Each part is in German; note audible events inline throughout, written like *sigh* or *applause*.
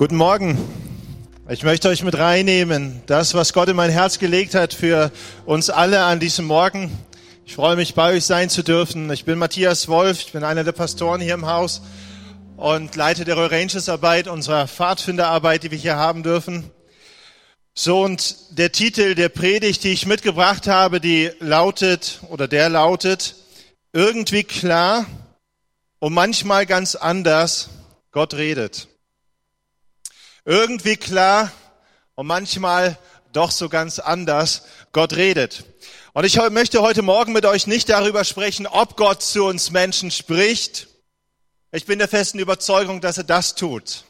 Guten Morgen. Ich möchte euch mit reinnehmen, das, was Gott in mein Herz gelegt hat für uns alle an diesem Morgen. Ich freue mich, bei euch sein zu dürfen. Ich bin Matthias Wolf, ich bin einer der Pastoren hier im Haus und leite der Royal Rangers Arbeit, unserer Pfadfinderarbeit, die wir hier haben dürfen. So, und der Titel der Predigt, die ich mitgebracht habe, die lautet, oder der lautet, irgendwie klar und manchmal ganz anders, Gott redet. Irgendwie klar und manchmal doch so ganz anders, Gott redet. Und ich möchte heute Morgen mit euch nicht darüber sprechen, ob Gott zu uns Menschen spricht. Ich bin der festen Überzeugung, dass er das tut.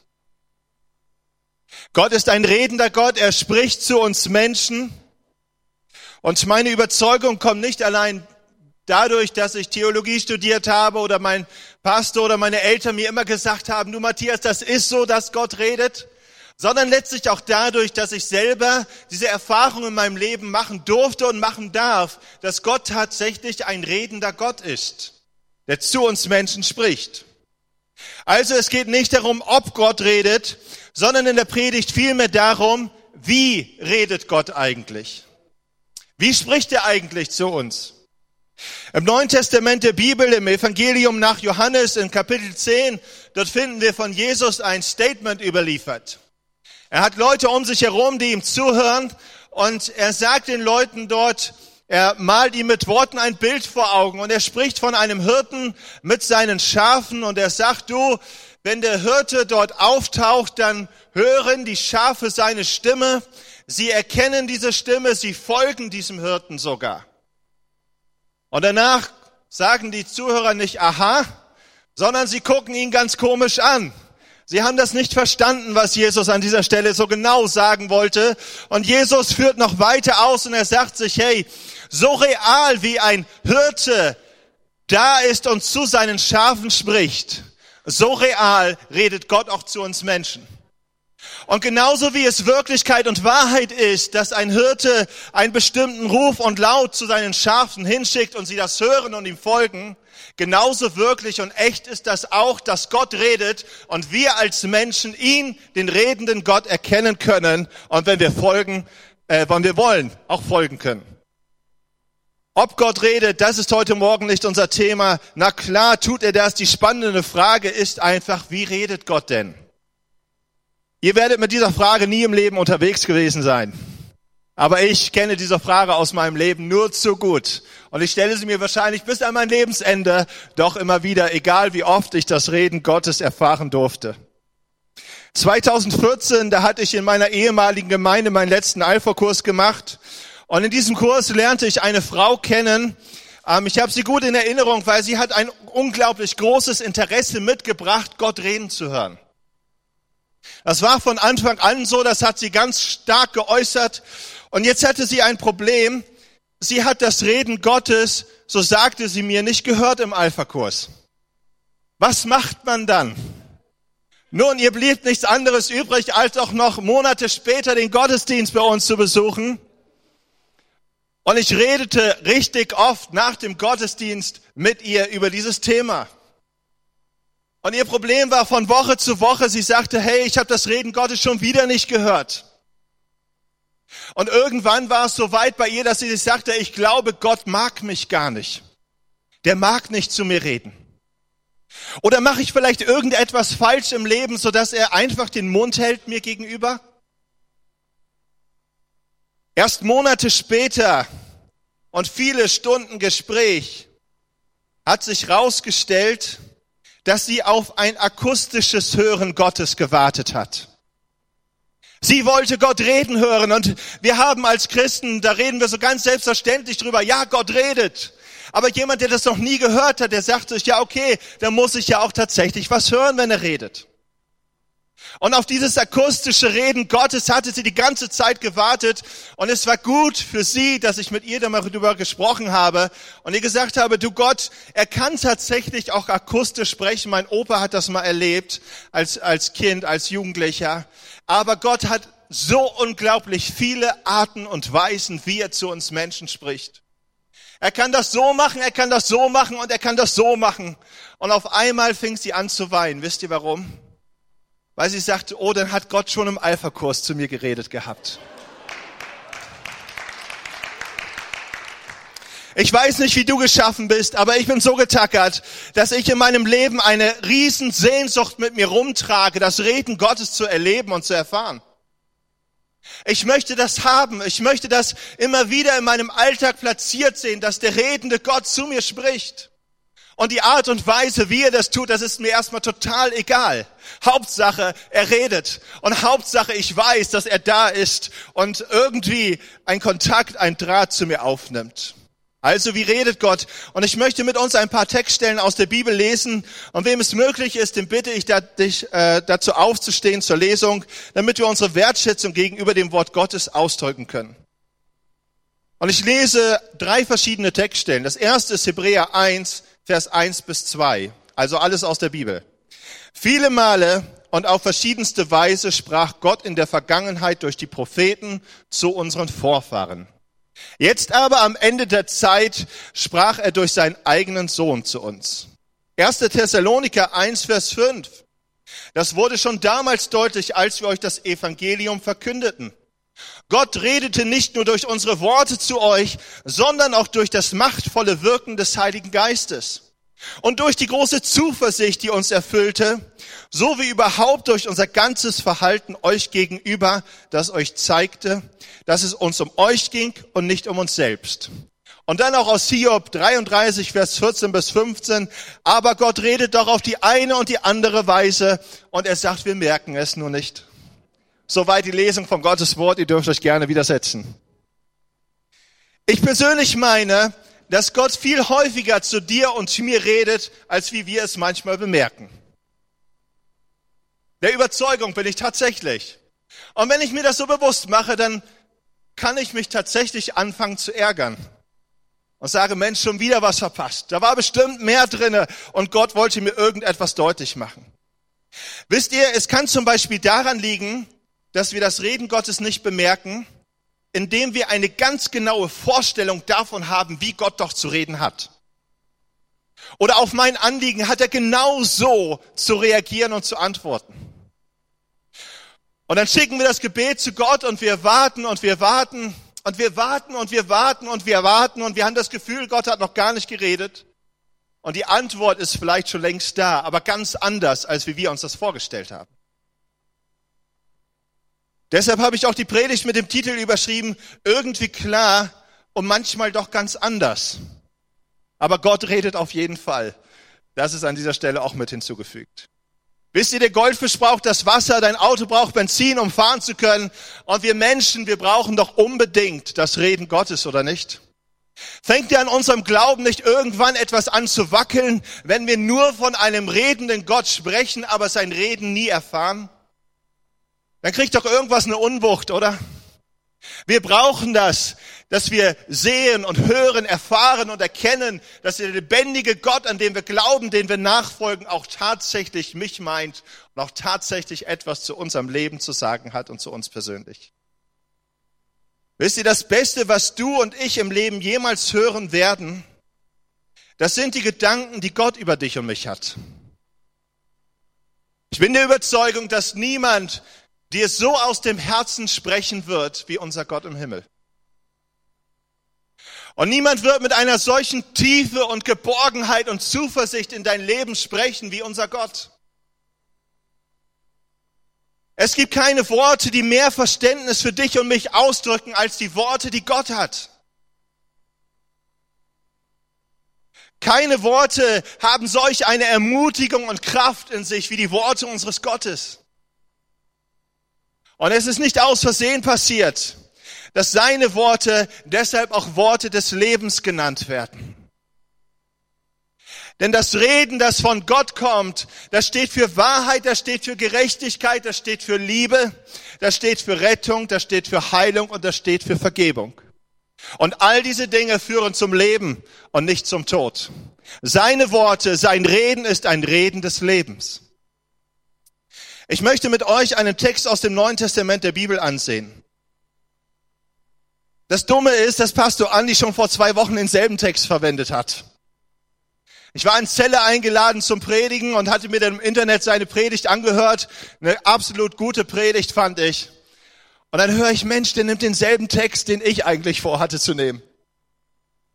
Gott ist ein redender Gott, er spricht zu uns Menschen. Und meine Überzeugung kommt nicht allein dadurch, dass ich Theologie studiert habe oder mein Pastor oder meine Eltern mir immer gesagt haben, du Matthias, das ist so, dass Gott redet, sondern letztlich auch dadurch, dass ich selber diese Erfahrung in meinem Leben machen durfte und machen darf, dass Gott tatsächlich ein redender Gott ist, der zu uns Menschen spricht. Also es geht nicht darum, ob Gott redet, sondern in der Predigt vielmehr darum, wie redet Gott eigentlich? Wie spricht er eigentlich zu uns? Im Neuen Testament der Bibel, im Evangelium nach Johannes in Kapitel 10, dort finden wir von Jesus ein Statement überliefert. Er hat Leute um sich herum, die ihm zuhören und er sagt den Leuten dort, er malt ihm mit Worten ein Bild vor Augen und er spricht von einem Hirten mit seinen Schafen und er sagt, du, wenn der Hirte dort auftaucht, dann hören die Schafe seine Stimme. Sie erkennen diese Stimme, sie folgen diesem Hirten sogar. Und danach sagen die Zuhörer nicht aha, sondern sie gucken ihn ganz komisch an. Sie haben das nicht verstanden, was Jesus an dieser Stelle so genau sagen wollte. Und Jesus führt noch weiter aus und er sagt sich, hey, so real wie ein Hirte da ist und zu seinen Schafen spricht, so real redet Gott auch zu uns Menschen. Und genauso wie es Wirklichkeit und Wahrheit ist, dass ein Hirte einen bestimmten Ruf und Laut zu seinen Schafen hinschickt und sie das hören und ihm folgen, genauso wirklich und echt ist das auch, dass Gott redet und wir als Menschen ihn, den redenden Gott, erkennen können und wenn wir folgen, äh, wann wir wollen, auch folgen können. Ob Gott redet, das ist heute Morgen nicht unser Thema. Na klar tut er das. Die spannende Frage ist einfach, wie redet Gott denn? Ihr werdet mit dieser Frage nie im Leben unterwegs gewesen sein. Aber ich kenne diese Frage aus meinem Leben nur zu gut. Und ich stelle sie mir wahrscheinlich bis an mein Lebensende doch immer wieder, egal wie oft ich das Reden Gottes erfahren durfte. 2014, da hatte ich in meiner ehemaligen Gemeinde meinen letzten Alpha-Kurs gemacht und in diesem Kurs lernte ich eine Frau kennen. Ähm, ich habe sie gut in Erinnerung, weil sie hat ein unglaublich großes Interesse mitgebracht, Gott reden zu hören. Das war von Anfang an so, das hat sie ganz stark geäußert. Und jetzt hatte sie ein Problem. Sie hat das Reden Gottes, so sagte sie mir, nicht gehört im Alpha-Kurs. Was macht man dann? Nun, ihr blieb nichts anderes übrig, als auch noch Monate später den Gottesdienst bei uns zu besuchen. Und ich redete richtig oft nach dem Gottesdienst mit ihr über dieses Thema. Und ihr Problem war von Woche zu Woche, sie sagte, hey, ich habe das Reden Gottes schon wieder nicht gehört. Und irgendwann war es so weit bei ihr, dass sie sich sagte, ich glaube, Gott mag mich gar nicht. Der mag nicht zu mir reden. Oder mache ich vielleicht irgendetwas falsch im Leben, sodass er einfach den Mund hält mir gegenüber? Erst Monate später und viele Stunden Gespräch hat sich herausgestellt, dass sie auf ein akustisches Hören Gottes gewartet hat. Sie wollte Gott reden hören und wir haben als Christen, da reden wir so ganz selbstverständlich drüber, ja, Gott redet. Aber jemand, der das noch nie gehört hat, der sagt sich, ja, okay, da muss ich ja auch tatsächlich was hören, wenn er redet. Und auf dieses akustische Reden Gottes hatte sie die ganze Zeit gewartet. Und es war gut für sie, dass ich mit ihr darüber gesprochen habe und ihr gesagt habe, du Gott, er kann tatsächlich auch akustisch sprechen. Mein Opa hat das mal erlebt als, als Kind, als Jugendlicher. Aber Gott hat so unglaublich viele Arten und Weisen, wie er zu uns Menschen spricht. Er kann das so machen, er kann das so machen und er kann das so machen. Und auf einmal fing sie an zu weinen. Wisst ihr warum? Weil sie sagte, oh, dann hat Gott schon im Alpha-Kurs zu mir geredet gehabt. Ich weiß nicht, wie du geschaffen bist, aber ich bin so getackert, dass ich in meinem Leben eine riesen Sehnsucht mit mir rumtrage, das Reden Gottes zu erleben und zu erfahren. Ich möchte das haben. Ich möchte das immer wieder in meinem Alltag platziert sehen, dass der redende Gott zu mir spricht. Und die Art und Weise, wie er das tut, das ist mir erstmal total egal. Hauptsache, er redet. Und Hauptsache, ich weiß, dass er da ist und irgendwie ein Kontakt, ein Draht zu mir aufnimmt. Also wie redet Gott? Und ich möchte mit uns ein paar Textstellen aus der Bibel lesen. Und wem es möglich ist, dem bitte ich dich äh, dazu aufzustehen zur Lesung, damit wir unsere Wertschätzung gegenüber dem Wort Gottes ausdrücken können. Und ich lese drei verschiedene Textstellen. Das erste ist Hebräer 1, Vers 1 bis 2. Also alles aus der Bibel. Viele Male und auf verschiedenste Weise sprach Gott in der Vergangenheit durch die Propheten zu unseren Vorfahren. Jetzt aber am Ende der Zeit sprach er durch seinen eigenen Sohn zu uns. 1. Thessaloniker 1, Vers 5. Das wurde schon damals deutlich, als wir euch das Evangelium verkündeten. Gott redete nicht nur durch unsere Worte zu euch, sondern auch durch das machtvolle Wirken des Heiligen Geistes. Und durch die große Zuversicht, die uns erfüllte, so wie überhaupt durch unser ganzes Verhalten euch gegenüber, das euch zeigte, dass es uns um euch ging und nicht um uns selbst. Und dann auch aus Hiob 33, Vers 14 bis 15. Aber Gott redet doch auf die eine und die andere Weise und er sagt, wir merken es nur nicht. Soweit die Lesung von Gottes Wort. Ihr dürft euch gerne widersetzen. Ich persönlich meine, dass Gott viel häufiger zu dir und zu mir redet, als wie wir es manchmal bemerken. Der Überzeugung bin ich tatsächlich. Und wenn ich mir das so bewusst mache, dann kann ich mich tatsächlich anfangen zu ärgern und sage, Mensch, schon wieder was verpasst. Da war bestimmt mehr drinne und Gott wollte mir irgendetwas deutlich machen. Wisst ihr, es kann zum Beispiel daran liegen, dass wir das Reden Gottes nicht bemerken indem wir eine ganz genaue Vorstellung davon haben, wie Gott doch zu reden hat. Oder auf mein Anliegen hat er genau so zu reagieren und zu antworten. Und dann schicken wir das Gebet zu Gott und wir warten und wir warten und wir warten und wir warten und wir warten und wir haben das Gefühl, Gott hat noch gar nicht geredet. Und die Antwort ist vielleicht schon längst da, aber ganz anders, als wie wir uns das vorgestellt haben. Deshalb habe ich auch die Predigt mit dem Titel überschrieben, irgendwie klar und manchmal doch ganz anders. Aber Gott redet auf jeden Fall. Das ist an dieser Stelle auch mit hinzugefügt. Wisst ihr, der Goldfisch braucht das Wasser, dein Auto braucht Benzin, um fahren zu können. Und wir Menschen, wir brauchen doch unbedingt das Reden Gottes, oder nicht? Fängt ihr an unserem Glauben nicht irgendwann etwas an zu wackeln, wenn wir nur von einem redenden Gott sprechen, aber sein Reden nie erfahren? Dann kriegt doch irgendwas eine Unwucht, oder? Wir brauchen das, dass wir sehen und hören, erfahren und erkennen, dass der lebendige Gott, an dem wir glauben, den wir nachfolgen, auch tatsächlich mich meint und auch tatsächlich etwas zu unserem Leben zu sagen hat und zu uns persönlich. Wisst ihr, das Beste, was du und ich im Leben jemals hören werden, das sind die Gedanken, die Gott über dich und mich hat. Ich bin der Überzeugung, dass niemand die es so aus dem Herzen sprechen wird wie unser Gott im Himmel. Und niemand wird mit einer solchen Tiefe und Geborgenheit und Zuversicht in dein Leben sprechen wie unser Gott. Es gibt keine Worte, die mehr Verständnis für dich und mich ausdrücken als die Worte, die Gott hat. Keine Worte haben solch eine Ermutigung und Kraft in sich wie die Worte unseres Gottes. Und es ist nicht aus Versehen passiert, dass seine Worte deshalb auch Worte des Lebens genannt werden. Denn das Reden, das von Gott kommt, das steht für Wahrheit, das steht für Gerechtigkeit, das steht für Liebe, das steht für Rettung, das steht für Heilung und das steht für Vergebung. Und all diese Dinge führen zum Leben und nicht zum Tod. Seine Worte, sein Reden ist ein Reden des Lebens. Ich möchte mit euch einen Text aus dem Neuen Testament der Bibel ansehen. Das Dumme ist, dass Pastor Andi schon vor zwei Wochen denselben Text verwendet hat. Ich war in Zelle eingeladen zum Predigen und hatte mir dann im Internet seine Predigt angehört. Eine absolut gute Predigt fand ich. Und dann höre ich, Mensch, der nimmt denselben Text, den ich eigentlich vorhatte zu nehmen.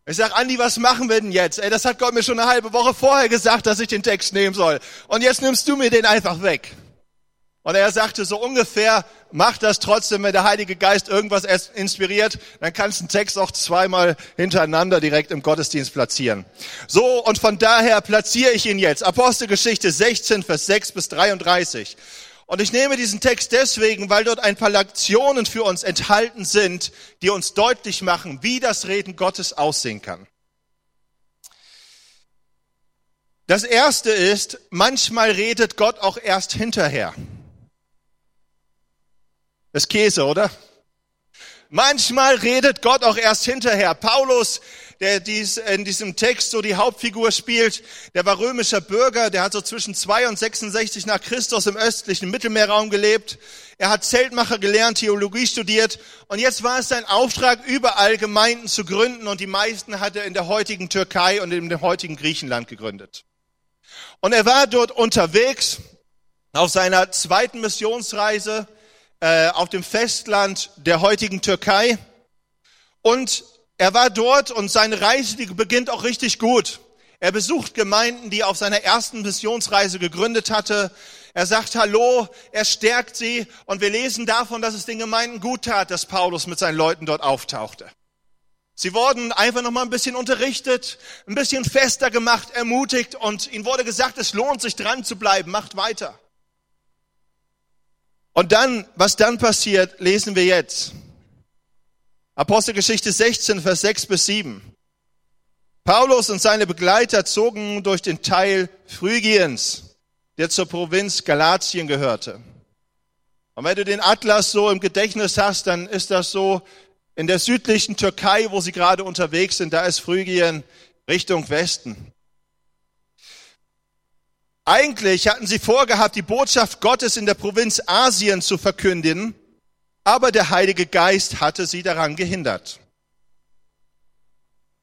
Ich sag, Andi, was machen wir denn jetzt? Ey, das hat Gott mir schon eine halbe Woche vorher gesagt, dass ich den Text nehmen soll. Und jetzt nimmst du mir den einfach weg. Und er sagte so ungefähr, mach das trotzdem, wenn der Heilige Geist irgendwas inspiriert, dann kannst du einen Text auch zweimal hintereinander direkt im Gottesdienst platzieren. So, und von daher platziere ich ihn jetzt. Apostelgeschichte 16, Vers 6 bis 33. Und ich nehme diesen Text deswegen, weil dort ein paar Lektionen für uns enthalten sind, die uns deutlich machen, wie das Reden Gottes aussehen kann. Das erste ist, manchmal redet Gott auch erst hinterher. Das Käse, oder? Manchmal redet Gott auch erst hinterher. Paulus, der dies, in diesem Text so die Hauptfigur spielt, der war römischer Bürger, der hat so zwischen 2 und 66 nach Christus im östlichen Mittelmeerraum gelebt. Er hat Zeltmacher gelernt, Theologie studiert und jetzt war es sein Auftrag, überall Gemeinden zu gründen und die meisten hat er in der heutigen Türkei und in dem heutigen Griechenland gegründet. Und er war dort unterwegs auf seiner zweiten Missionsreise äh, auf dem Festland der heutigen Türkei. Und er war dort und seine Reise, die beginnt auch richtig gut. Er besucht Gemeinden, die er auf seiner ersten Missionsreise gegründet hatte. Er sagt Hallo, er stärkt sie und wir lesen davon, dass es den Gemeinden gut tat, dass Paulus mit seinen Leuten dort auftauchte. Sie wurden einfach noch mal ein bisschen unterrichtet, ein bisschen fester gemacht, ermutigt und ihnen wurde gesagt, es lohnt sich dran zu bleiben, macht weiter. Und dann, was dann passiert, lesen wir jetzt. Apostelgeschichte 16, Vers 6 bis 7. Paulus und seine Begleiter zogen durch den Teil Phrygiens, der zur Provinz Galatien gehörte. Und wenn du den Atlas so im Gedächtnis hast, dann ist das so in der südlichen Türkei, wo sie gerade unterwegs sind, da ist Phrygien Richtung Westen. Eigentlich hatten sie vorgehabt, die Botschaft Gottes in der Provinz Asien zu verkündigen, aber der Heilige Geist hatte sie daran gehindert.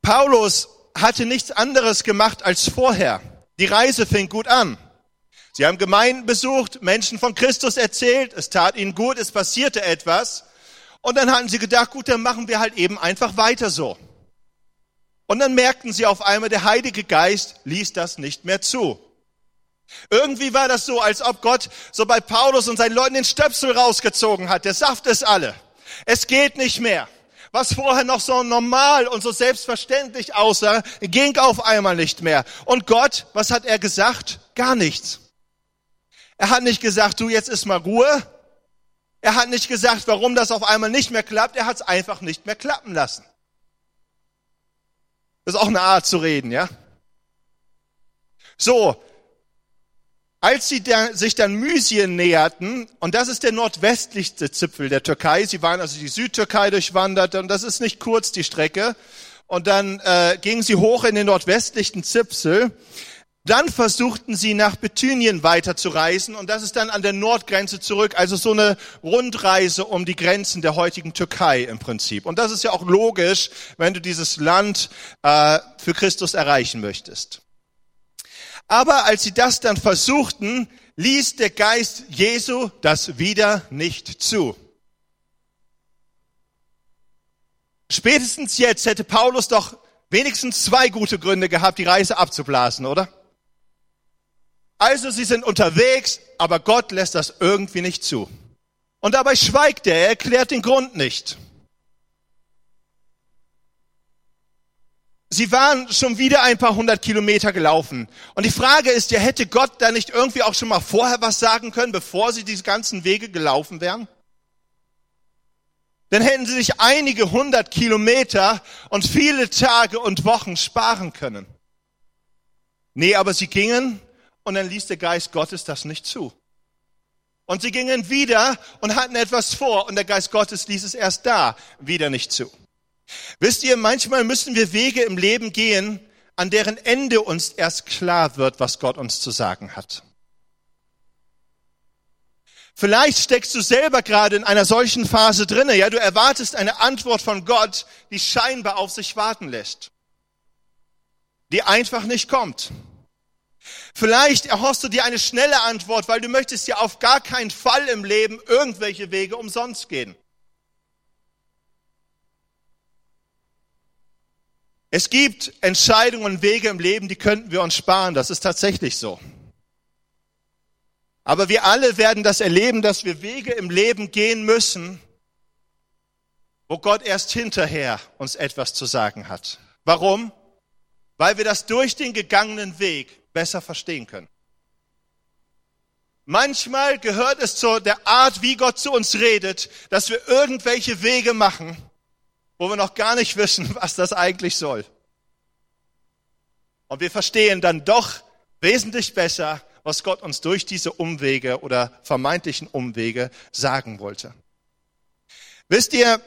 Paulus hatte nichts anderes gemacht als vorher. Die Reise fing gut an. Sie haben Gemeinden besucht, Menschen von Christus erzählt, es tat ihnen gut, es passierte etwas. Und dann hatten sie gedacht, gut, dann machen wir halt eben einfach weiter so. Und dann merkten sie auf einmal, der Heilige Geist ließ das nicht mehr zu. Irgendwie war das so, als ob Gott so bei Paulus und seinen Leuten den Stöpsel rausgezogen hat. Der Saft ist alle. Es geht nicht mehr. Was vorher noch so normal und so selbstverständlich aussah, ging auf einmal nicht mehr. Und Gott, was hat er gesagt? Gar nichts. Er hat nicht gesagt, du, jetzt ist mal Ruhe. Er hat nicht gesagt, warum das auf einmal nicht mehr klappt. Er hat es einfach nicht mehr klappen lassen. Das ist auch eine Art zu reden, ja? So, als sie da, sich dann Mysien näherten, und das ist der nordwestlichste Zipfel der Türkei, sie waren also die Südtürkei durchwandert, und das ist nicht kurz die Strecke, und dann äh, gingen sie hoch in den nordwestlichen Zipfel, dann versuchten sie nach Bithynien weiterzureisen und das ist dann an der Nordgrenze zurück, also so eine Rundreise um die Grenzen der heutigen Türkei im Prinzip. Und das ist ja auch logisch, wenn du dieses Land äh, für Christus erreichen möchtest. Aber als sie das dann versuchten, ließ der Geist Jesu das wieder nicht zu. Spätestens jetzt hätte Paulus doch wenigstens zwei gute Gründe gehabt, die Reise abzublasen, oder? Also sie sind unterwegs, aber Gott lässt das irgendwie nicht zu. Und dabei schweigt er, er erklärt den Grund nicht. Sie waren schon wieder ein paar hundert Kilometer gelaufen. Und die Frage ist ja, hätte Gott da nicht irgendwie auch schon mal vorher was sagen können, bevor sie diese ganzen Wege gelaufen wären? Dann hätten sie sich einige hundert Kilometer und viele Tage und Wochen sparen können. Nee, aber sie gingen und dann ließ der Geist Gottes das nicht zu. Und sie gingen wieder und hatten etwas vor und der Geist Gottes ließ es erst da wieder nicht zu. Wisst ihr, manchmal müssen wir Wege im Leben gehen, an deren Ende uns erst klar wird, was Gott uns zu sagen hat. Vielleicht steckst du selber gerade in einer solchen Phase drinne, ja, du erwartest eine Antwort von Gott, die scheinbar auf sich warten lässt. die einfach nicht kommt. Vielleicht erhoffst du dir eine schnelle Antwort, weil du möchtest ja auf gar keinen Fall im Leben irgendwelche Wege umsonst gehen. Es gibt Entscheidungen und Wege im Leben, die könnten wir uns sparen. Das ist tatsächlich so. Aber wir alle werden das erleben, dass wir Wege im Leben gehen müssen, wo Gott erst hinterher uns etwas zu sagen hat. Warum? Weil wir das durch den gegangenen Weg besser verstehen können. Manchmal gehört es zu der Art, wie Gott zu uns redet, dass wir irgendwelche Wege machen, wo wir noch gar nicht wissen, *laughs* was das eigentlich soll. Und wir verstehen dann doch wesentlich besser, was Gott uns durch diese Umwege oder vermeintlichen Umwege sagen wollte. Wisst ihr,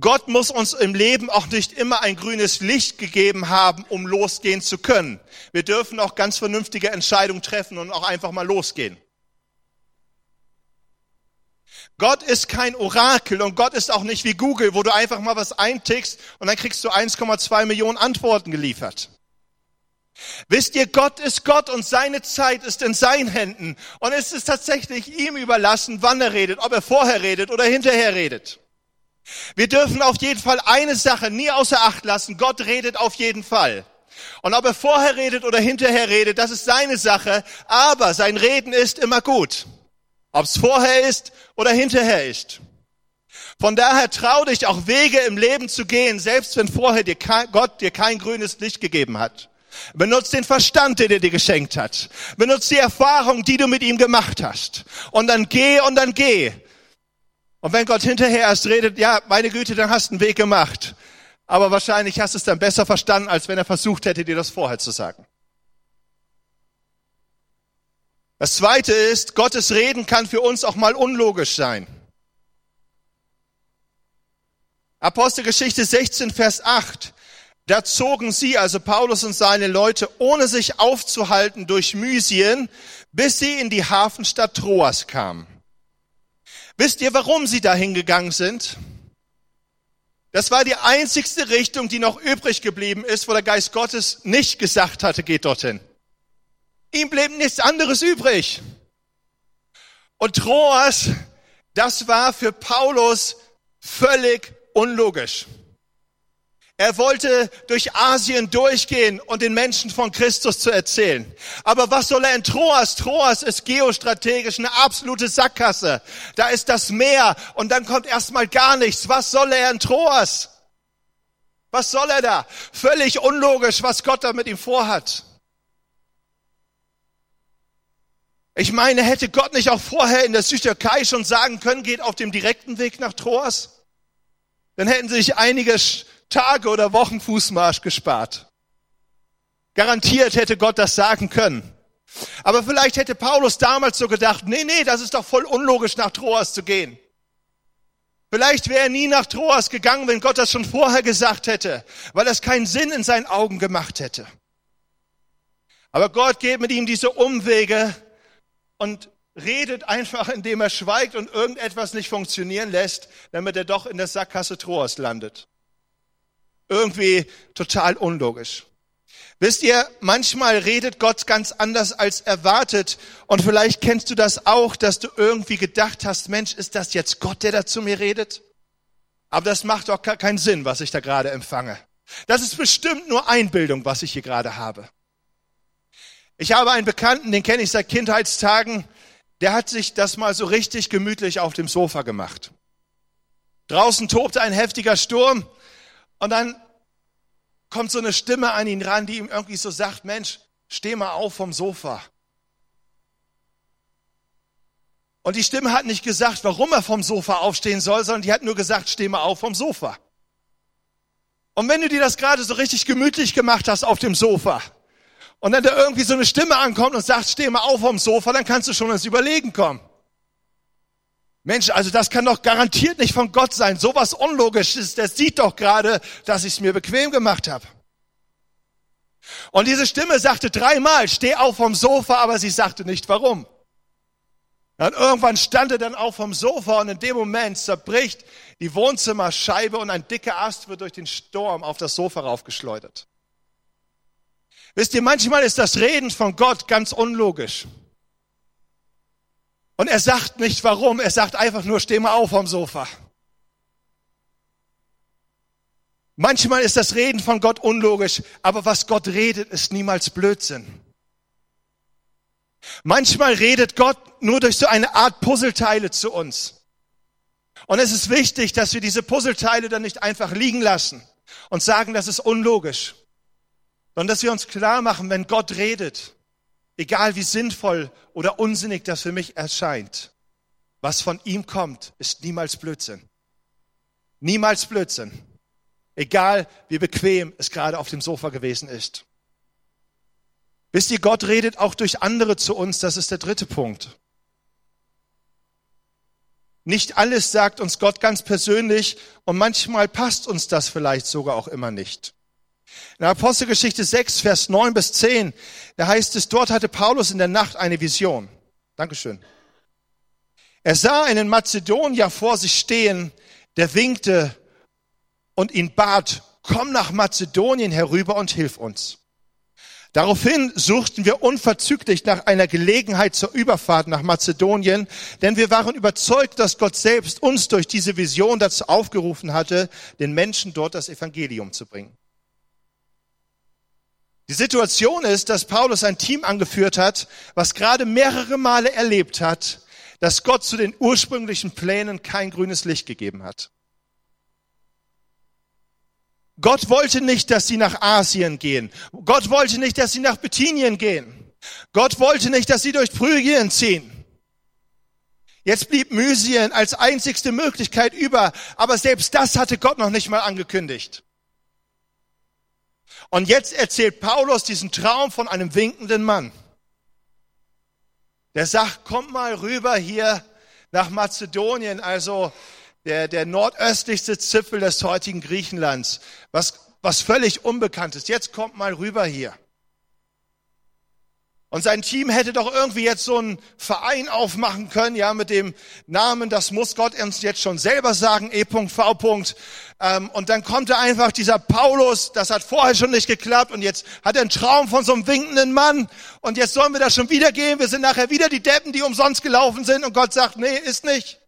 Gott muss uns im Leben auch nicht immer ein grünes Licht gegeben haben, um losgehen zu können. Wir dürfen auch ganz vernünftige Entscheidungen treffen und auch einfach mal losgehen. Gott ist kein Orakel und Gott ist auch nicht wie Google, wo du einfach mal was eintickst und dann kriegst du 1,2 Millionen Antworten geliefert. Wisst ihr, Gott ist Gott und seine Zeit ist in seinen Händen und es ist tatsächlich ihm überlassen, wann er redet, ob er vorher redet oder hinterher redet. Wir dürfen auf jeden Fall eine Sache nie außer Acht lassen. Gott redet auf jeden Fall. Und ob er vorher redet oder hinterher redet, das ist seine Sache. Aber sein Reden ist immer gut. Ob es vorher ist oder hinterher ist. Von daher trau dich auch Wege im Leben zu gehen, selbst wenn vorher dir Gott dir kein grünes Licht gegeben hat. Benutzt den Verstand, den er dir geschenkt hat. Benutzt die Erfahrung, die du mit ihm gemacht hast. Und dann geh und dann geh. Und wenn Gott hinterher erst redet, ja, meine Güte, dann hast du einen Weg gemacht. Aber wahrscheinlich hast du es dann besser verstanden, als wenn er versucht hätte, dir das vorher zu sagen. Das zweite ist, Gottes Reden kann für uns auch mal unlogisch sein. Apostelgeschichte 16, Vers 8. Da zogen sie, also Paulus und seine Leute, ohne sich aufzuhalten durch Mysien, bis sie in die Hafenstadt Troas kamen. Wisst ihr, warum sie dahin gegangen sind? Das war die einzigste Richtung, die noch übrig geblieben ist, wo der Geist Gottes nicht gesagt hatte, geht dorthin. Ihm blieb nichts anderes übrig. Und Troas, das war für Paulus völlig unlogisch. Er wollte durch Asien durchgehen und den Menschen von Christus zu erzählen. Aber was soll er in Troas? Troas ist geostrategisch eine absolute Sackgasse. Da ist das Meer und dann kommt erstmal gar nichts. Was soll er in Troas? Was soll er da? Völlig unlogisch, was Gott da mit ihm vorhat. Ich meine, hätte Gott nicht auch vorher in der Südtürkei schon sagen können, geht auf dem direkten Weg nach Troas? Dann hätten sich einige Tage oder Wochen Fußmarsch gespart. Garantiert hätte Gott das sagen können. Aber vielleicht hätte Paulus damals so gedacht, nee, nee, das ist doch voll unlogisch, nach Troas zu gehen. Vielleicht wäre er nie nach Troas gegangen, wenn Gott das schon vorher gesagt hätte, weil das keinen Sinn in seinen Augen gemacht hätte. Aber Gott geht mit ihm diese Umwege und redet einfach, *laughs* indem er schweigt und irgendetwas nicht funktionieren lässt, damit er doch in der Sackgasse Troas landet. Irgendwie total unlogisch. Wisst ihr, manchmal redet Gott ganz anders als erwartet. Und vielleicht kennst du das auch, dass du irgendwie gedacht hast, Mensch, ist das jetzt Gott, der da zu mir redet? Aber das macht doch keinen Sinn, was ich da gerade empfange. Das ist bestimmt nur Einbildung, was ich hier gerade habe. Ich habe einen Bekannten, den kenne ich seit Kindheitstagen, der hat sich das mal so richtig gemütlich auf dem Sofa gemacht. Draußen tobte ein heftiger Sturm und dann kommt so eine Stimme an ihn ran, die ihm irgendwie so sagt, Mensch, steh mal auf vom Sofa. Und die Stimme hat nicht gesagt, warum er vom Sofa aufstehen soll, sondern die hat nur gesagt, steh mal auf vom Sofa. Und wenn du dir das gerade so richtig gemütlich gemacht hast auf dem Sofa und dann da irgendwie so eine Stimme ankommt und sagt, steh mal auf vom Sofa, dann kannst du schon ins Überlegen kommen. Mensch, also das kann doch garantiert nicht von Gott sein. Sowas Unlogisches, der sieht doch gerade, dass ich es mir bequem gemacht habe. Und diese Stimme sagte dreimal, steh auf vom Sofa, aber sie sagte nicht warum. Und irgendwann stand er dann auf vom Sofa und in dem Moment zerbricht die Wohnzimmerscheibe und ein dicker Ast wird durch den Sturm auf das Sofa raufgeschleudert. Wisst ihr, manchmal ist das Reden von Gott ganz unlogisch. Und er sagt nicht warum, er sagt einfach nur, steh mal auf vom Sofa. Manchmal ist das Reden von Gott unlogisch, aber was Gott redet, ist niemals Blödsinn. Manchmal redet Gott nur durch so eine Art Puzzleteile zu uns. Und es ist wichtig, dass wir diese Puzzleteile dann nicht einfach liegen lassen und sagen, das ist unlogisch, sondern dass wir uns klar machen, wenn Gott redet, egal wie sinnvoll oder unsinnig das für mich erscheint, was von ihm kommt, ist niemals Blödsinn. Niemals Blödsinn. Egal wie bequem es gerade auf dem Sofa gewesen ist. Wisst ihr, Gott redet auch durch andere zu uns, das ist der dritte Punkt. Nicht alles sagt uns Gott ganz persönlich und manchmal passt uns das vielleicht sogar auch immer nicht. In Apostelgeschichte 6, Vers 9 bis 10, da heißt es, dort hatte Paulus in der Nacht eine Vision. Dankeschön. Er sah einen Mazedonier vor sich stehen, der winkte und ihn bat, komm nach Mazedonien herüber und hilf uns. Daraufhin suchten wir unverzüglich nach einer Gelegenheit zur Überfahrt nach Mazedonien, denn wir waren überzeugt, dass Gott selbst uns durch diese Vision dazu aufgerufen hatte, den Menschen dort das Evangelium zu bringen. Die Situation ist, dass Paulus ein Team angeführt hat, was gerade mehrere Male erlebt hat, dass Gott zu den ursprünglichen Plänen kein grünes Licht gegeben hat. Gott wollte nicht, dass sie nach Asien gehen. Gott wollte nicht, dass sie nach Bithynien gehen. Gott wollte nicht, dass sie durch Phrygien ziehen. Jetzt blieb Mysien als einzigste Möglichkeit über, aber selbst das hatte Gott noch nicht mal angekündigt. Und jetzt erzählt Paulus diesen Traum von einem winkenden Mann. Der sagt, kommt mal rüber hier nach Mazedonien, also der, der nordöstlichste Zipfel des heutigen Griechenlands, was, was völlig unbekannt ist. Jetzt kommt mal rüber hier. Und sein Team hätte doch irgendwie jetzt so einen Verein aufmachen können, ja, mit dem Namen, das muss Gott uns jetzt schon selber sagen, E.V. Ähm, und dann kommt da einfach dieser Paulus, das hat vorher schon nicht geklappt und jetzt hat er einen Traum von so einem winkenden Mann. Und jetzt sollen wir das schon wieder gehen, wir sind nachher wieder die Deppen, die umsonst gelaufen sind. Und Gott sagt, nee, ist nicht.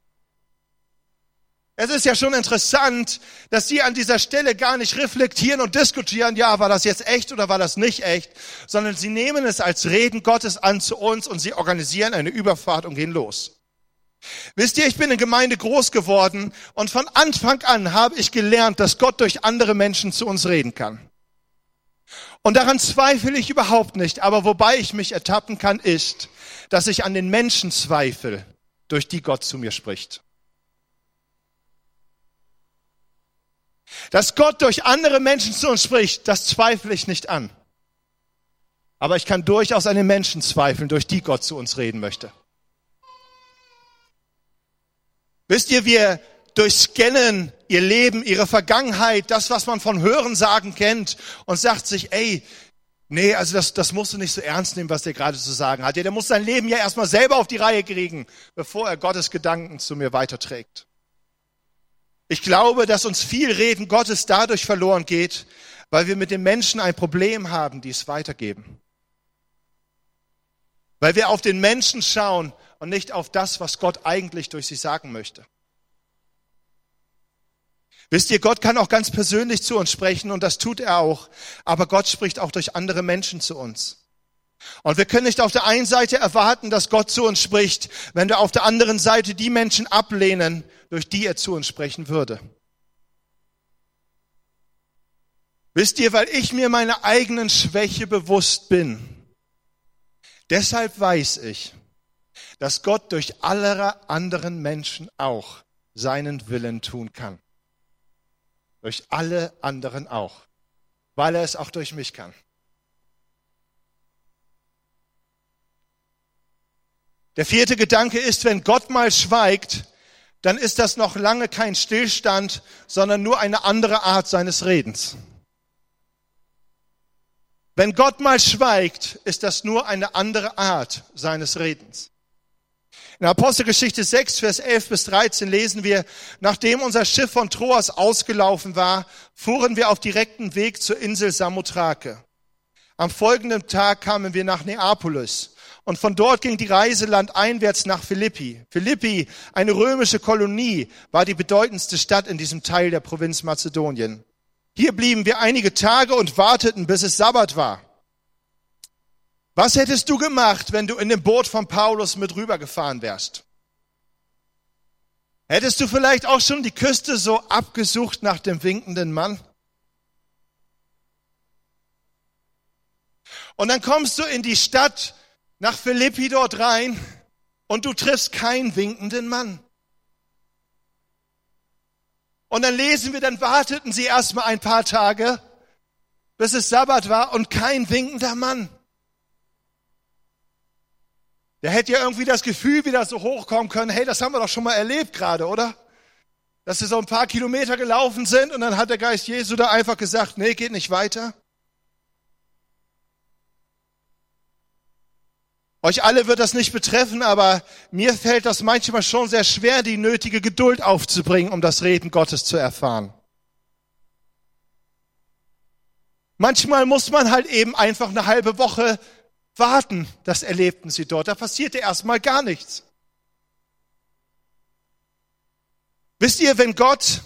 Es ist ja schon interessant, dass sie an dieser Stelle gar nicht reflektieren und diskutieren, ja, war das jetzt echt oder war das nicht echt, sondern sie nehmen es als Reden Gottes an zu uns und sie organisieren eine Überfahrt und gehen los. Wisst ihr, ich bin in Gemeinde groß geworden und von Anfang an habe ich gelernt, dass Gott durch andere Menschen zu uns reden kann. Und daran zweifle ich überhaupt nicht, aber wobei ich mich ertappen kann, ist, dass ich an den Menschen zweifle, durch die Gott zu mir spricht. Dass Gott durch andere Menschen zu uns spricht, das zweifle ich nicht an. Aber ich kann durchaus an den Menschen zweifeln, durch die Gott zu uns reden möchte. Wisst ihr, wir durchscannen ihr Leben, ihre Vergangenheit, das, was man von Hörensagen kennt und sagt sich, ey, nee, also das, das musst du nicht so ernst nehmen, was der gerade zu sagen hat. Ja, der muss sein Leben ja erstmal selber auf die Reihe kriegen, bevor er Gottes Gedanken zu mir weiterträgt. Ich glaube, dass uns viel Reden Gottes dadurch verloren geht, weil wir mit den Menschen ein Problem haben, die es weitergeben. Weil wir auf den Menschen schauen und nicht auf das, was Gott eigentlich durch sie sagen möchte. Wisst ihr, Gott kann auch ganz persönlich zu uns sprechen und das tut er auch, aber Gott spricht auch durch andere Menschen zu uns. Und wir können nicht auf der einen Seite erwarten, dass Gott zu uns spricht, wenn wir auf der anderen Seite die Menschen ablehnen, durch die er zu uns sprechen würde. Wisst ihr, weil ich mir meiner eigenen Schwäche bewusst bin, deshalb weiß ich, dass Gott durch alle anderen Menschen auch seinen Willen tun kann. Durch alle anderen auch, weil er es auch durch mich kann. Der vierte Gedanke ist, wenn Gott mal schweigt, dann ist das noch lange kein Stillstand, sondern nur eine andere Art seines Redens. Wenn Gott mal schweigt, ist das nur eine andere Art seines Redens. In Apostelgeschichte 6, Vers 11 bis 13 lesen wir, nachdem unser Schiff von Troas ausgelaufen war, fuhren wir auf direkten Weg zur Insel Samothrake. Am folgenden Tag kamen wir nach Neapolis und von dort ging die Reise landeinwärts nach Philippi. Philippi, eine römische Kolonie, war die bedeutendste Stadt in diesem Teil der Provinz Mazedonien. Hier blieben wir einige Tage und warteten, bis es Sabbat war. Was hättest du gemacht, wenn du in dem Boot von Paulus mit rübergefahren wärst? Hättest du vielleicht auch schon die Küste so abgesucht nach dem winkenden Mann? Und dann kommst du in die Stadt nach Philippi dort rein und du triffst keinen winkenden Mann. Und dann lesen wir, dann warteten sie erstmal ein paar Tage, bis es Sabbat war und kein winkender Mann. Der hätte ja irgendwie das Gefühl wieder so hochkommen können, hey, das haben wir doch schon mal erlebt gerade, oder? Dass sie so ein paar Kilometer gelaufen sind und dann hat der Geist Jesu da einfach gesagt, nee, geht nicht weiter. Euch alle wird das nicht betreffen, aber mir fällt das manchmal schon sehr schwer, die nötige Geduld aufzubringen, um das Reden Gottes zu erfahren. Manchmal muss man halt eben einfach eine halbe Woche warten. Das erlebten sie dort. Da passierte erstmal gar nichts. Wisst ihr, wenn Gott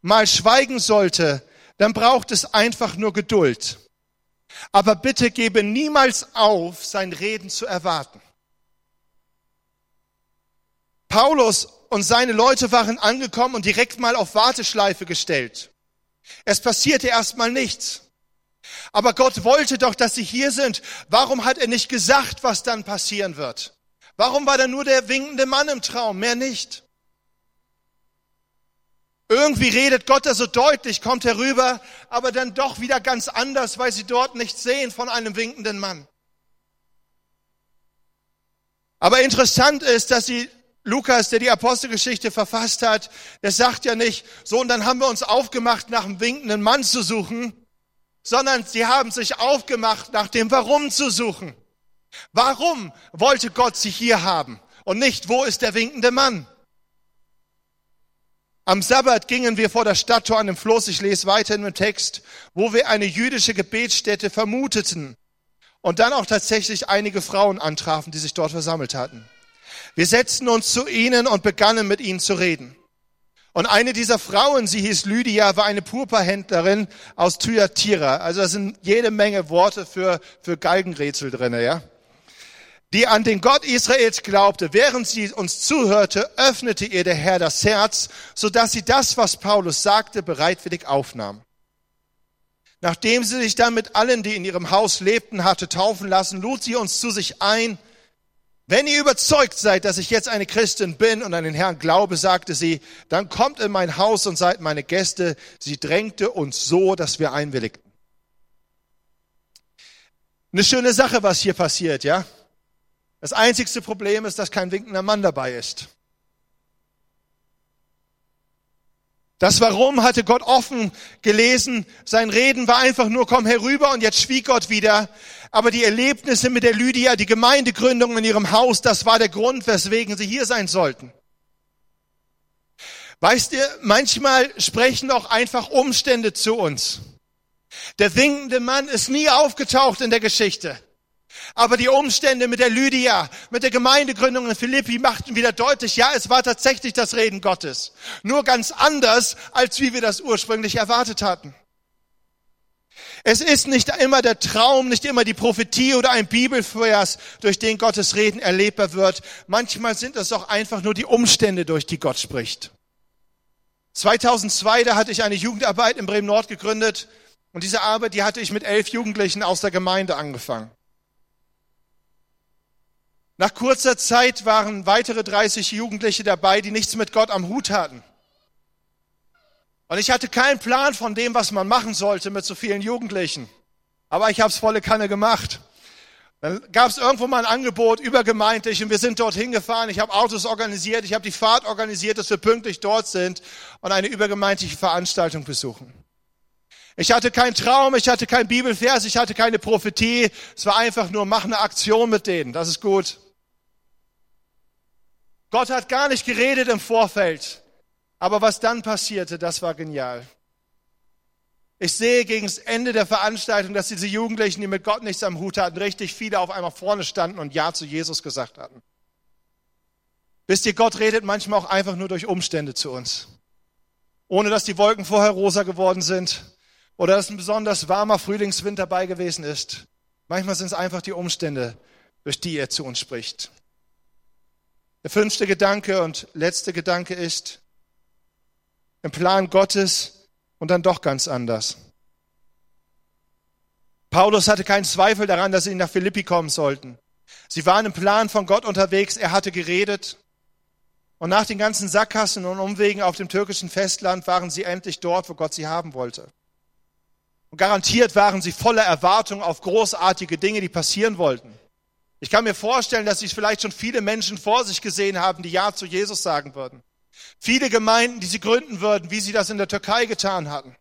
mal schweigen sollte, dann braucht es einfach nur Geduld. Aber bitte gebe niemals auf, sein Reden zu erwarten. Paulus und seine Leute waren angekommen und direkt mal auf Warteschleife gestellt. Es passierte erstmal nichts. Aber Gott wollte doch, dass sie hier sind. Warum hat er nicht gesagt, was dann passieren wird? Warum war da nur der winkende Mann im Traum, mehr nicht? Irgendwie redet Gott da so deutlich, kommt herüber, aber dann doch wieder ganz anders, weil sie dort nichts sehen von einem winkenden Mann. Aber interessant ist, dass sie Lukas, der die Apostelgeschichte verfasst hat, der sagt ja nicht, so und dann haben wir uns aufgemacht, nach einem winkenden Mann zu suchen, sondern sie haben sich aufgemacht, nach dem Warum zu suchen. Warum wollte Gott sie hier haben und nicht, wo ist der winkende Mann? Am Sabbat gingen wir vor der Stadttor an dem Fluss, ich lese weiter in dem Text, wo wir eine jüdische Gebetsstätte vermuteten und dann auch tatsächlich einige Frauen antrafen, die sich dort versammelt hatten. Wir setzten uns zu ihnen und begannen mit ihnen zu reden. Und eine dieser Frauen, sie hieß Lydia, war eine Purpurhändlerin aus Thyatira. Also da sind jede Menge Worte für, für Galgenrätsel drinne, ja die an den Gott Israels glaubte, während sie uns zuhörte, öffnete ihr der Herr das Herz, so dass sie das, was Paulus sagte, bereitwillig aufnahm. Nachdem sie sich dann mit allen, die in ihrem Haus lebten, hatte taufen lassen, lud sie uns zu sich ein. Wenn ihr überzeugt seid, dass ich jetzt eine Christin bin und an den Herrn glaube, sagte sie, dann kommt in mein Haus und seid meine Gäste. Sie drängte uns so, dass wir einwilligten. Eine schöne Sache, was hier passiert, ja? Das einzigste Problem ist, dass kein winkender Mann dabei ist. Das Warum hatte Gott offen gelesen. Sein Reden war einfach nur, komm herüber und jetzt schwieg Gott wieder. Aber die Erlebnisse mit der Lydia, die Gemeindegründung in ihrem Haus, das war der Grund, weswegen sie hier sein sollten. Weißt ihr, manchmal sprechen auch einfach Umstände zu uns. Der winkende Mann ist nie aufgetaucht in der Geschichte. Aber die Umstände mit der Lydia, mit der Gemeindegründung in Philippi machten wieder deutlich, ja, es war tatsächlich das Reden Gottes. Nur ganz anders, als wie wir das ursprünglich erwartet hatten. Es ist nicht immer der Traum, nicht immer die Prophetie oder ein Bibelvers, durch den Gottes Reden erlebbar wird. Manchmal sind es auch einfach nur die Umstände, durch die Gott spricht. 2002, da hatte ich eine Jugendarbeit in Bremen Nord gegründet und diese Arbeit, die hatte ich mit elf Jugendlichen aus der Gemeinde angefangen. Nach kurzer Zeit waren weitere 30 Jugendliche dabei, die nichts mit Gott am Hut hatten. Und ich hatte keinen Plan von dem, was man machen sollte mit so vielen Jugendlichen. Aber ich habe es volle Kanne gemacht. Dann gab es irgendwo mal ein Angebot übergemeintlich und wir sind dorthin gefahren. Ich habe Autos organisiert, ich habe die Fahrt organisiert, dass wir pünktlich dort sind und eine übergemeintliche Veranstaltung besuchen. Ich hatte keinen Traum, ich hatte kein Bibelvers, ich hatte keine Prophetie. Es war einfach nur, mach eine Aktion mit denen, das ist gut. Gott hat gar nicht geredet im Vorfeld. Aber was dann passierte, das war genial. Ich sehe gegen das Ende der Veranstaltung, dass diese Jugendlichen, die mit Gott nichts am Hut hatten, richtig viele auf einmal vorne standen und Ja zu Jesus gesagt hatten. Wisst ihr, Gott redet manchmal auch einfach nur durch Umstände zu uns. Ohne dass die Wolken vorher rosa geworden sind oder dass ein besonders warmer Frühlingswind dabei gewesen ist. Manchmal sind es einfach die Umstände, durch die er zu uns spricht. Der fünfte Gedanke und letzte Gedanke ist, im Plan Gottes und dann doch ganz anders. Paulus hatte keinen Zweifel daran, dass sie nach Philippi kommen sollten. Sie waren im Plan von Gott unterwegs, er hatte geredet. Und nach den ganzen Sackgassen und Umwegen auf dem türkischen Festland waren sie endlich dort, wo Gott sie haben wollte. Und garantiert waren sie voller Erwartung auf großartige Dinge, die passieren wollten. Ich kann mir vorstellen, dass sie vielleicht schon viele Menschen vor sich gesehen haben, die Ja zu Jesus sagen würden. Viele Gemeinden, die sie gründen würden, wie sie das in der Türkei getan hatten.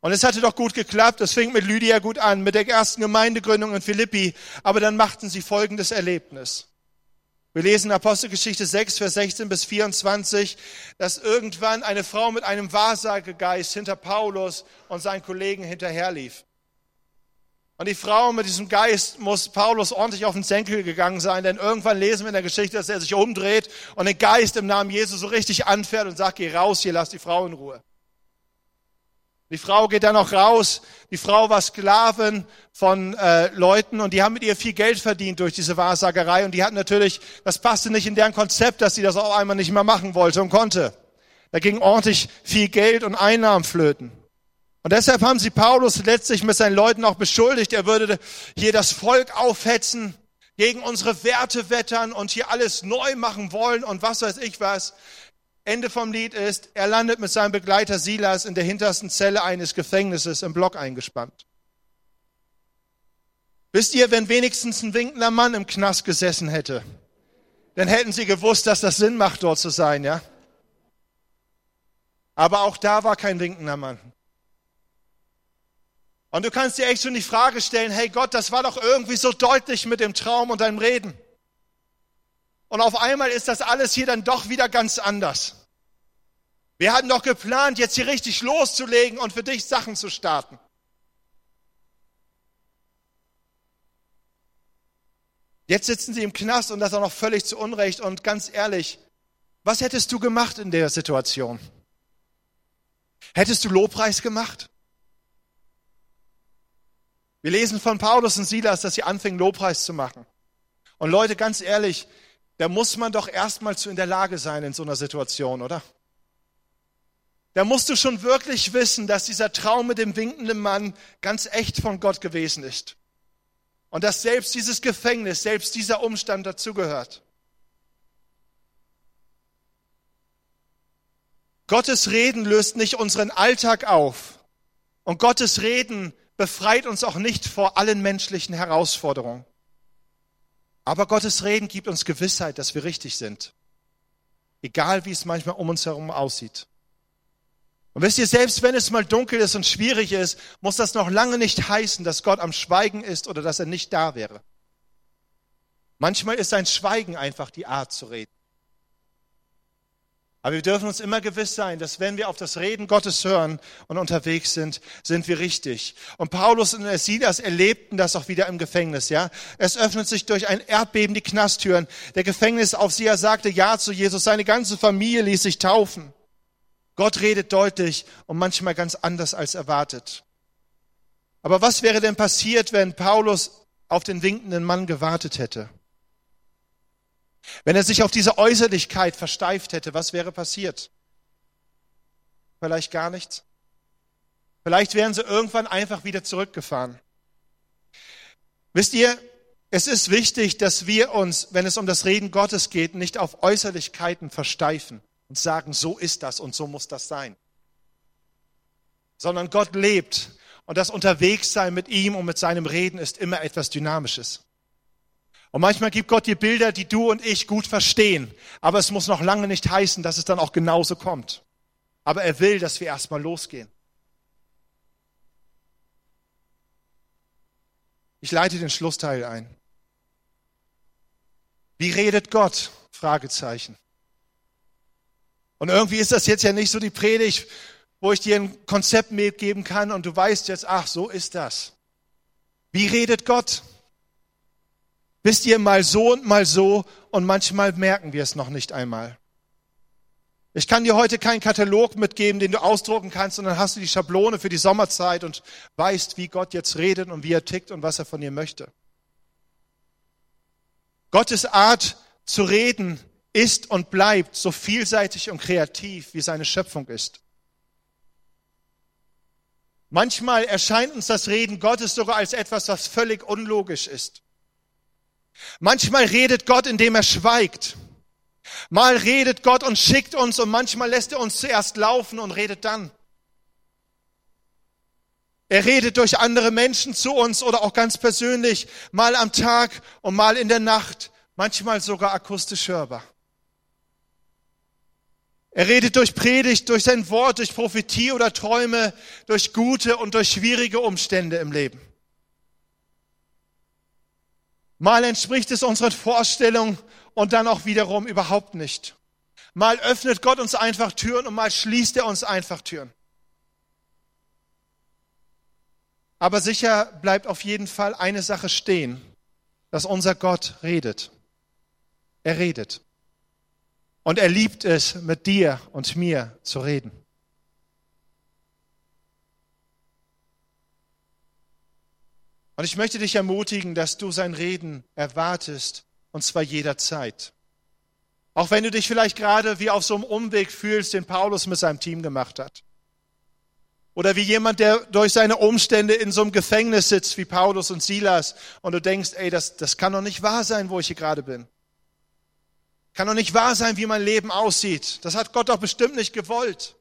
Und es hatte doch gut geklappt. Es fing mit Lydia gut an, mit der ersten Gemeindegründung in Philippi. Aber dann machten sie folgendes Erlebnis. Wir lesen Apostelgeschichte 6, Vers 16 bis 24, dass irgendwann eine Frau mit einem Wahrsagegeist hinter Paulus und seinen Kollegen hinterherlief. Und die Frau mit diesem Geist muss Paulus ordentlich auf den Senkel gegangen sein, denn irgendwann lesen wir in der Geschichte, dass er sich umdreht und den Geist im Namen Jesu so richtig anfährt und sagt, geh raus hier, lass die Frau in Ruhe. Die Frau geht dann auch raus. Die Frau war Sklavin von äh, Leuten und die haben mit ihr viel Geld verdient durch diese Wahrsagerei und die hatten natürlich, das passte nicht in deren Konzept, dass sie das auch einmal nicht mehr machen wollte und konnte. Da ging ordentlich viel Geld und Einnahmen flöten. Und deshalb haben sie Paulus letztlich mit seinen Leuten auch beschuldigt, er würde hier das Volk aufhetzen, gegen unsere Werte wettern und hier alles neu machen wollen und was weiß ich was. Ende vom Lied ist, er landet mit seinem Begleiter Silas in der hintersten Zelle eines Gefängnisses im Block eingespannt. Wisst ihr, wenn wenigstens ein winkender Mann im Knast gesessen hätte, dann hätten sie gewusst, dass das Sinn macht, dort zu sein, ja? Aber auch da war kein winkender Mann. Und du kannst dir echt schon die Frage stellen, hey Gott, das war doch irgendwie so deutlich mit dem Traum und deinem Reden. Und auf einmal ist das alles hier dann doch wieder ganz anders. Wir hatten doch geplant, jetzt hier richtig loszulegen und für dich Sachen zu starten. Jetzt sitzen sie im Knast und das auch noch völlig zu Unrecht. Und ganz ehrlich, was hättest du gemacht in der Situation? Hättest du Lobpreis gemacht? Wir lesen von Paulus und Silas, dass sie anfingen, Lobpreis zu machen. Und Leute, ganz ehrlich, da muss man doch erstmal zu in der Lage sein in so einer Situation, oder? Da musst du schon wirklich wissen, dass dieser Traum mit dem winkenden Mann ganz echt von Gott gewesen ist. Und dass selbst dieses Gefängnis, selbst dieser Umstand dazugehört. Gottes Reden löst nicht unseren Alltag auf. Und Gottes Reden befreit uns auch nicht vor allen menschlichen Herausforderungen. Aber Gottes Reden gibt uns Gewissheit, dass wir richtig sind. Egal wie es manchmal um uns herum aussieht. Und wisst ihr, selbst wenn es mal dunkel ist und schwierig ist, muss das noch lange nicht heißen, dass Gott am Schweigen ist oder dass er nicht da wäre. Manchmal ist sein Schweigen einfach die Art zu reden. Aber wir dürfen uns immer gewiss sein, dass wenn wir auf das Reden Gottes hören und unterwegs sind, sind wir richtig. Und Paulus und Silas erlebten das auch wieder im Gefängnis, ja. Es öffnet sich durch ein Erdbeben die Knasttüren. Der Gefängnisaufseher sagte Ja zu Jesus. Seine ganze Familie ließ sich taufen. Gott redet deutlich und manchmal ganz anders als erwartet. Aber was wäre denn passiert, wenn Paulus auf den winkenden Mann gewartet hätte? Wenn er sich auf diese Äußerlichkeit versteift hätte, was wäre passiert? Vielleicht gar nichts. Vielleicht wären sie irgendwann einfach wieder zurückgefahren. Wisst ihr, es ist wichtig, dass wir uns, wenn es um das Reden Gottes geht, nicht auf Äußerlichkeiten versteifen und sagen, so ist das und so muss das sein. Sondern Gott lebt und das Unterwegssein mit ihm und mit seinem Reden ist immer etwas Dynamisches. Und manchmal gibt Gott dir Bilder, die du und ich gut verstehen. Aber es muss noch lange nicht heißen, dass es dann auch genauso kommt. Aber er will, dass wir erstmal losgehen. Ich leite den Schlussteil ein. Wie redet Gott? Fragezeichen. Und irgendwie ist das jetzt ja nicht so die Predigt, wo ich dir ein Konzept mitgeben kann und du weißt jetzt, ach, so ist das. Wie redet Gott? Wisst ihr, mal so und mal so und manchmal merken wir es noch nicht einmal. Ich kann dir heute keinen Katalog mitgeben, den du ausdrucken kannst und dann hast du die Schablone für die Sommerzeit und weißt, wie Gott jetzt redet und wie er tickt und was er von dir möchte. Gottes Art zu reden ist und bleibt so vielseitig und kreativ, wie seine Schöpfung ist. Manchmal erscheint uns das Reden Gottes sogar als etwas, was völlig unlogisch ist. Manchmal redet Gott, indem er schweigt. Mal redet Gott und schickt uns und manchmal lässt er uns zuerst laufen und redet dann. Er redet durch andere Menschen zu uns oder auch ganz persönlich, mal am Tag und mal in der Nacht, manchmal sogar akustisch hörbar. Er redet durch Predigt, durch sein Wort, durch Prophetie oder Träume, durch gute und durch schwierige Umstände im Leben. Mal entspricht es unseren Vorstellungen und dann auch wiederum überhaupt nicht. Mal öffnet Gott uns einfach Türen und mal schließt er uns einfach Türen. Aber sicher bleibt auf jeden Fall eine Sache stehen, dass unser Gott redet. Er redet. Und er liebt es, mit dir und mir zu reden. Und ich möchte dich ermutigen, dass du sein Reden erwartest, und zwar jederzeit. Auch wenn du dich vielleicht gerade wie auf so einem Umweg fühlst, den Paulus mit seinem Team gemacht hat. Oder wie jemand, der durch seine Umstände in so einem Gefängnis sitzt, wie Paulus und Silas, und du denkst, ey, das, das kann doch nicht wahr sein, wo ich hier gerade bin. Kann doch nicht wahr sein, wie mein Leben aussieht. Das hat Gott doch bestimmt nicht gewollt.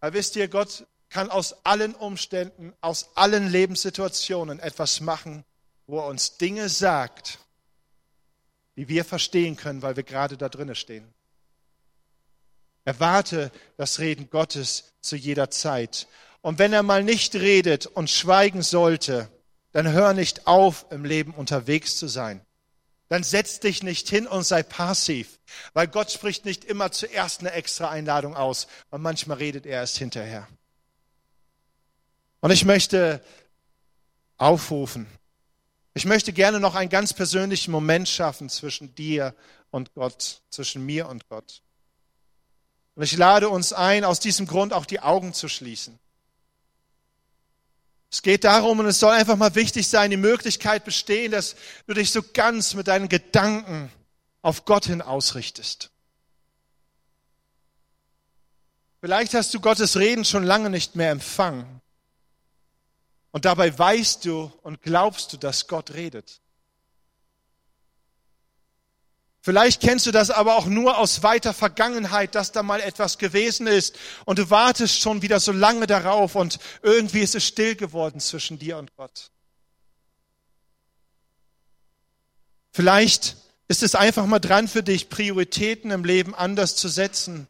Aber wisst ihr, Gott kann aus allen Umständen, aus allen Lebenssituationen etwas machen, wo er uns Dinge sagt, die wir verstehen können, weil wir gerade da drinnen stehen. Erwarte das Reden Gottes zu jeder Zeit. Und wenn er mal nicht redet und schweigen sollte, dann hör nicht auf, im Leben unterwegs zu sein. Dann setz dich nicht hin und sei passiv, weil Gott spricht nicht immer zuerst eine extra Einladung aus, und manchmal redet er erst hinterher. Und ich möchte aufrufen. Ich möchte gerne noch einen ganz persönlichen Moment schaffen zwischen dir und Gott, zwischen mir und Gott. Und ich lade uns ein, aus diesem Grund auch die Augen zu schließen. Es geht darum, und es soll einfach mal wichtig sein, die Möglichkeit bestehen, dass du dich so ganz mit deinen Gedanken auf Gott hin ausrichtest. Vielleicht hast du Gottes Reden schon lange nicht mehr empfangen. Und dabei weißt du und glaubst du, dass Gott redet. Vielleicht kennst du das aber auch nur aus weiter Vergangenheit, dass da mal etwas gewesen ist und du wartest schon wieder so lange darauf und irgendwie ist es still geworden zwischen dir und Gott. Vielleicht ist es einfach mal dran für dich, Prioritäten im Leben anders zu setzen,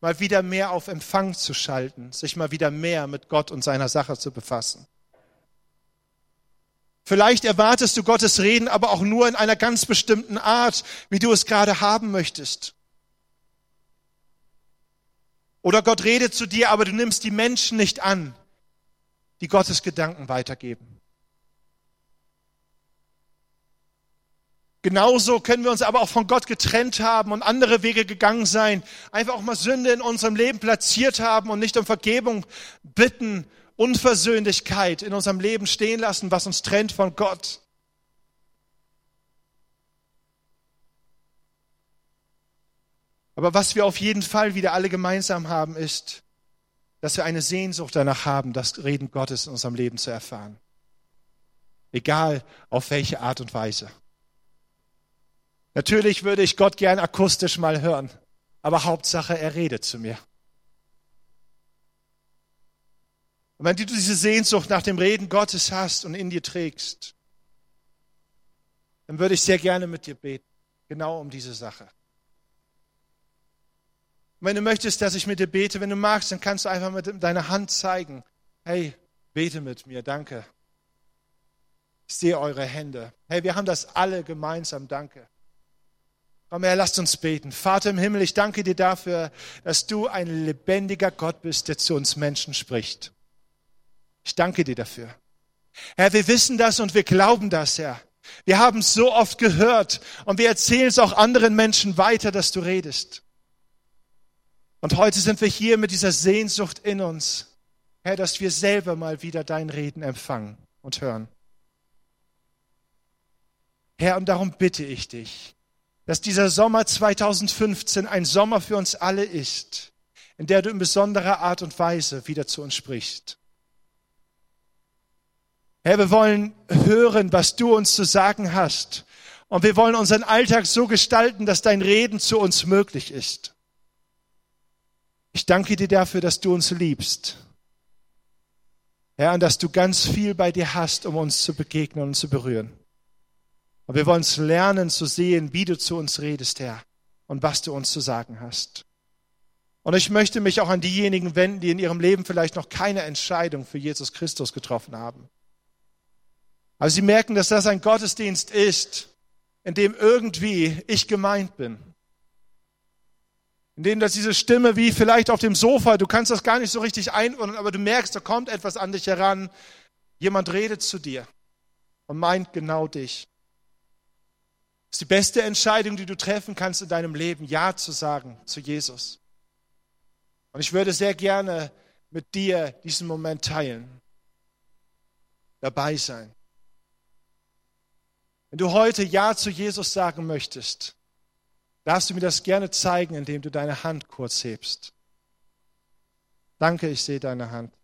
mal wieder mehr auf Empfang zu schalten, sich mal wieder mehr mit Gott und seiner Sache zu befassen. Vielleicht erwartest du Gottes Reden aber auch nur in einer ganz bestimmten Art, wie du es gerade haben möchtest. Oder Gott redet zu dir, aber du nimmst die Menschen nicht an, die Gottes Gedanken weitergeben. Genauso können wir uns aber auch von Gott getrennt haben und andere Wege gegangen sein, einfach auch mal Sünde in unserem Leben platziert haben und nicht um Vergebung bitten Unversöhnlichkeit in unserem Leben stehen lassen, was uns trennt von Gott. Aber was wir auf jeden Fall wieder alle gemeinsam haben, ist, dass wir eine Sehnsucht danach haben, das Reden Gottes in unserem Leben zu erfahren. Egal auf welche Art und Weise. Natürlich würde ich Gott gern akustisch mal hören, aber Hauptsache, er redet zu mir. Und wenn du diese Sehnsucht nach dem Reden Gottes hast und in dir trägst, dann würde ich sehr gerne mit dir beten, genau um diese Sache. Und wenn du möchtest, dass ich mit dir bete, wenn du magst, dann kannst du einfach mit deiner Hand zeigen, hey, bete mit mir, danke. Ich sehe eure Hände. Hey, wir haben das alle gemeinsam, danke. Komm her, lasst uns beten. Vater im Himmel, ich danke dir dafür, dass du ein lebendiger Gott bist, der zu uns Menschen spricht. Ich danke dir dafür. Herr, wir wissen das und wir glauben das, Herr. Wir haben es so oft gehört und wir erzählen es auch anderen Menschen weiter, dass du redest. Und heute sind wir hier mit dieser Sehnsucht in uns, Herr, dass wir selber mal wieder dein Reden empfangen und hören. Herr, und darum bitte ich dich, dass dieser Sommer 2015 ein Sommer für uns alle ist, in der du in besonderer Art und Weise wieder zu uns sprichst. Herr, wir wollen hören, was du uns zu sagen hast. Und wir wollen unseren Alltag so gestalten, dass dein Reden zu uns möglich ist. Ich danke dir dafür, dass du uns liebst. Herr, und dass du ganz viel bei dir hast, um uns zu begegnen und zu berühren. Und wir wollen es lernen zu sehen, wie du zu uns redest, Herr, und was du uns zu sagen hast. Und ich möchte mich auch an diejenigen wenden, die in ihrem Leben vielleicht noch keine Entscheidung für Jesus Christus getroffen haben. Aber sie merken, dass das ein Gottesdienst ist, in dem irgendwie ich gemeint bin. In dem dass diese Stimme wie vielleicht auf dem Sofa, du kannst das gar nicht so richtig einordnen, aber du merkst, da kommt etwas an dich heran. Jemand redet zu dir und meint genau dich. Das ist die beste Entscheidung, die du treffen kannst in deinem Leben, Ja zu sagen zu Jesus. Und ich würde sehr gerne mit dir diesen Moment teilen, dabei sein. Wenn du heute Ja zu Jesus sagen möchtest, darfst du mir das gerne zeigen, indem du deine Hand kurz hebst. Danke, ich sehe deine Hand.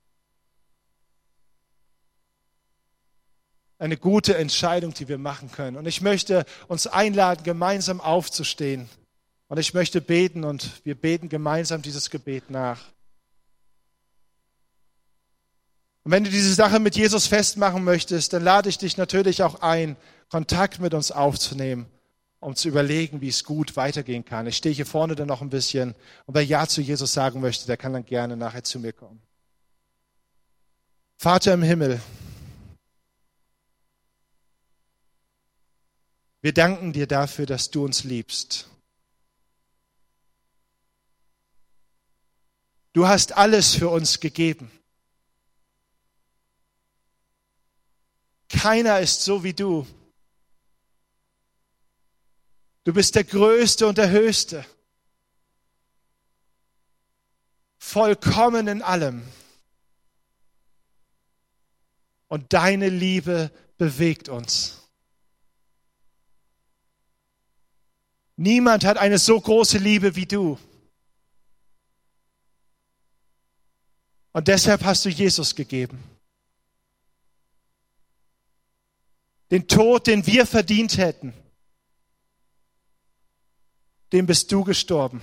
eine gute Entscheidung, die wir machen können. Und ich möchte uns einladen, gemeinsam aufzustehen. Und ich möchte beten und wir beten gemeinsam dieses Gebet nach. Und wenn du diese Sache mit Jesus festmachen möchtest, dann lade ich dich natürlich auch ein, Kontakt mit uns aufzunehmen, um zu überlegen, wie es gut weitergehen kann. Ich stehe hier vorne dann noch ein bisschen. Und wer Ja zu Jesus sagen möchte, der kann dann gerne nachher zu mir kommen. Vater im Himmel, Wir danken dir dafür, dass du uns liebst. Du hast alles für uns gegeben. Keiner ist so wie du. Du bist der Größte und der Höchste. Vollkommen in allem. Und deine Liebe bewegt uns. Niemand hat eine so große Liebe wie du. Und deshalb hast du Jesus gegeben. Den Tod, den wir verdient hätten, dem bist du gestorben,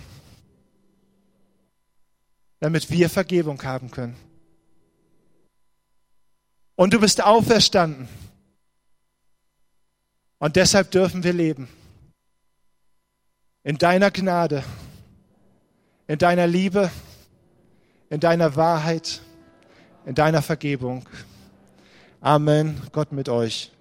damit wir Vergebung haben können. Und du bist auferstanden. Und deshalb dürfen wir leben in deiner Gnade, in deiner Liebe, in deiner Wahrheit, in deiner Vergebung. Amen. Gott mit euch.